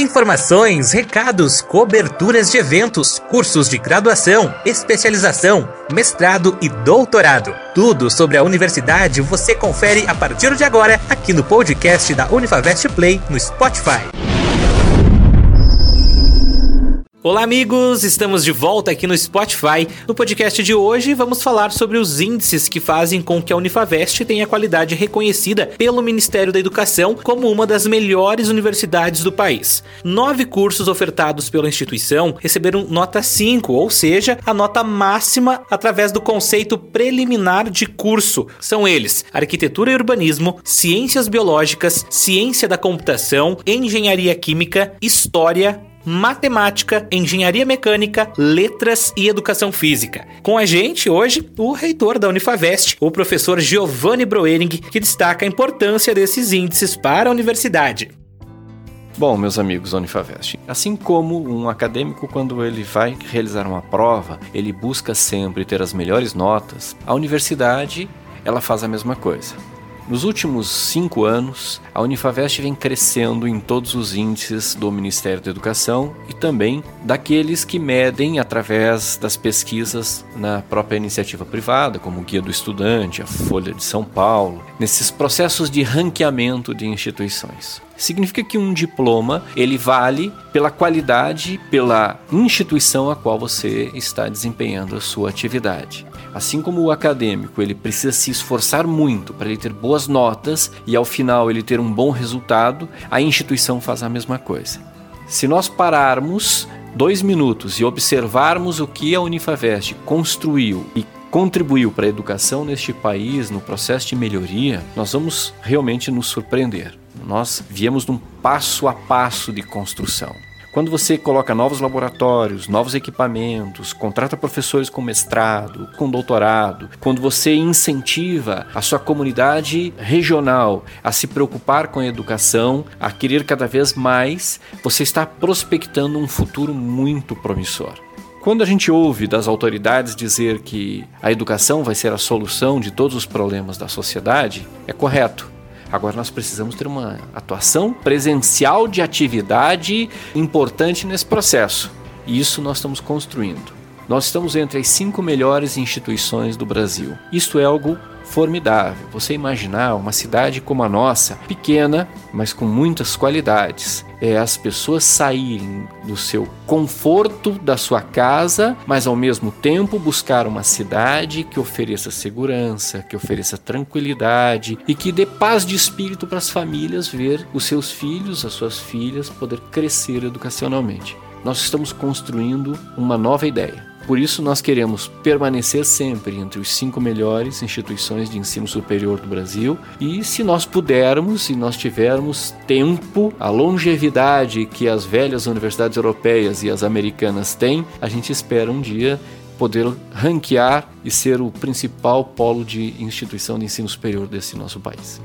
Informações, recados, coberturas de eventos, cursos de graduação, especialização, mestrado e doutorado. Tudo sobre a universidade você confere a partir de agora aqui no podcast da Unifavest Play no Spotify. Olá, amigos! Estamos de volta aqui no Spotify. No podcast de hoje, vamos falar sobre os índices que fazem com que a Unifavest tenha qualidade reconhecida pelo Ministério da Educação como uma das melhores universidades do país. Nove cursos ofertados pela instituição receberam nota 5, ou seja, a nota máxima através do conceito preliminar de curso. São eles: Arquitetura e Urbanismo, Ciências Biológicas, Ciência da Computação, Engenharia Química, História, matemática, engenharia mecânica, letras e educação física. Com a gente hoje, o reitor da Unifavest, o professor Giovanni Broering, que destaca a importância desses índices para a universidade. Bom, meus amigos da Unifavest, assim como um acadêmico, quando ele vai realizar uma prova, ele busca sempre ter as melhores notas, a universidade ela faz a mesma coisa. Nos últimos cinco anos, a Unifavest vem crescendo em todos os índices do Ministério da Educação e também daqueles que medem através das pesquisas na própria iniciativa privada, como o Guia do Estudante, a Folha de São Paulo, nesses processos de ranqueamento de instituições. Significa que um diploma ele vale pela qualidade, pela instituição a qual você está desempenhando a sua atividade. Assim como o acadêmico, ele precisa se esforçar muito para ele ter boas notas e ao final ele ter um bom resultado, a instituição faz a mesma coisa. Se nós pararmos dois minutos e observarmos o que a Unifavest construiu e contribuiu para a educação neste país, no processo de melhoria, nós vamos realmente nos surpreender. Nós viemos num passo a passo de construção. Quando você coloca novos laboratórios, novos equipamentos, contrata professores com mestrado, com doutorado, quando você incentiva a sua comunidade regional a se preocupar com a educação, a querer cada vez mais, você está prospectando um futuro muito promissor. Quando a gente ouve das autoridades dizer que a educação vai ser a solução de todos os problemas da sociedade, é correto. Agora nós precisamos ter uma atuação presencial de atividade importante nesse processo. E isso nós estamos construindo. Nós estamos entre as cinco melhores instituições do Brasil. Isso é algo formidável. Você imaginar uma cidade como a nossa, pequena, mas com muitas qualidades. É as pessoas saírem do seu conforto da sua casa, mas ao mesmo tempo buscar uma cidade que ofereça segurança, que ofereça tranquilidade e que dê paz de espírito para as famílias ver os seus filhos, as suas filhas poder crescer educacionalmente. Nós estamos construindo uma nova ideia por isso, nós queremos permanecer sempre entre os cinco melhores instituições de ensino superior do Brasil e, se nós pudermos e nós tivermos tempo, a longevidade que as velhas universidades europeias e as americanas têm, a gente espera um dia poder ranquear e ser o principal polo de instituição de ensino superior desse nosso país.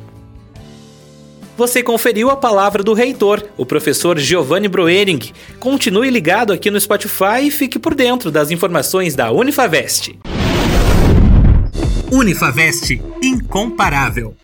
Você conferiu a palavra do reitor, o professor Giovanni Broering. Continue ligado aqui no Spotify e fique por dentro das informações da Unifavest. Unifavest, incomparável.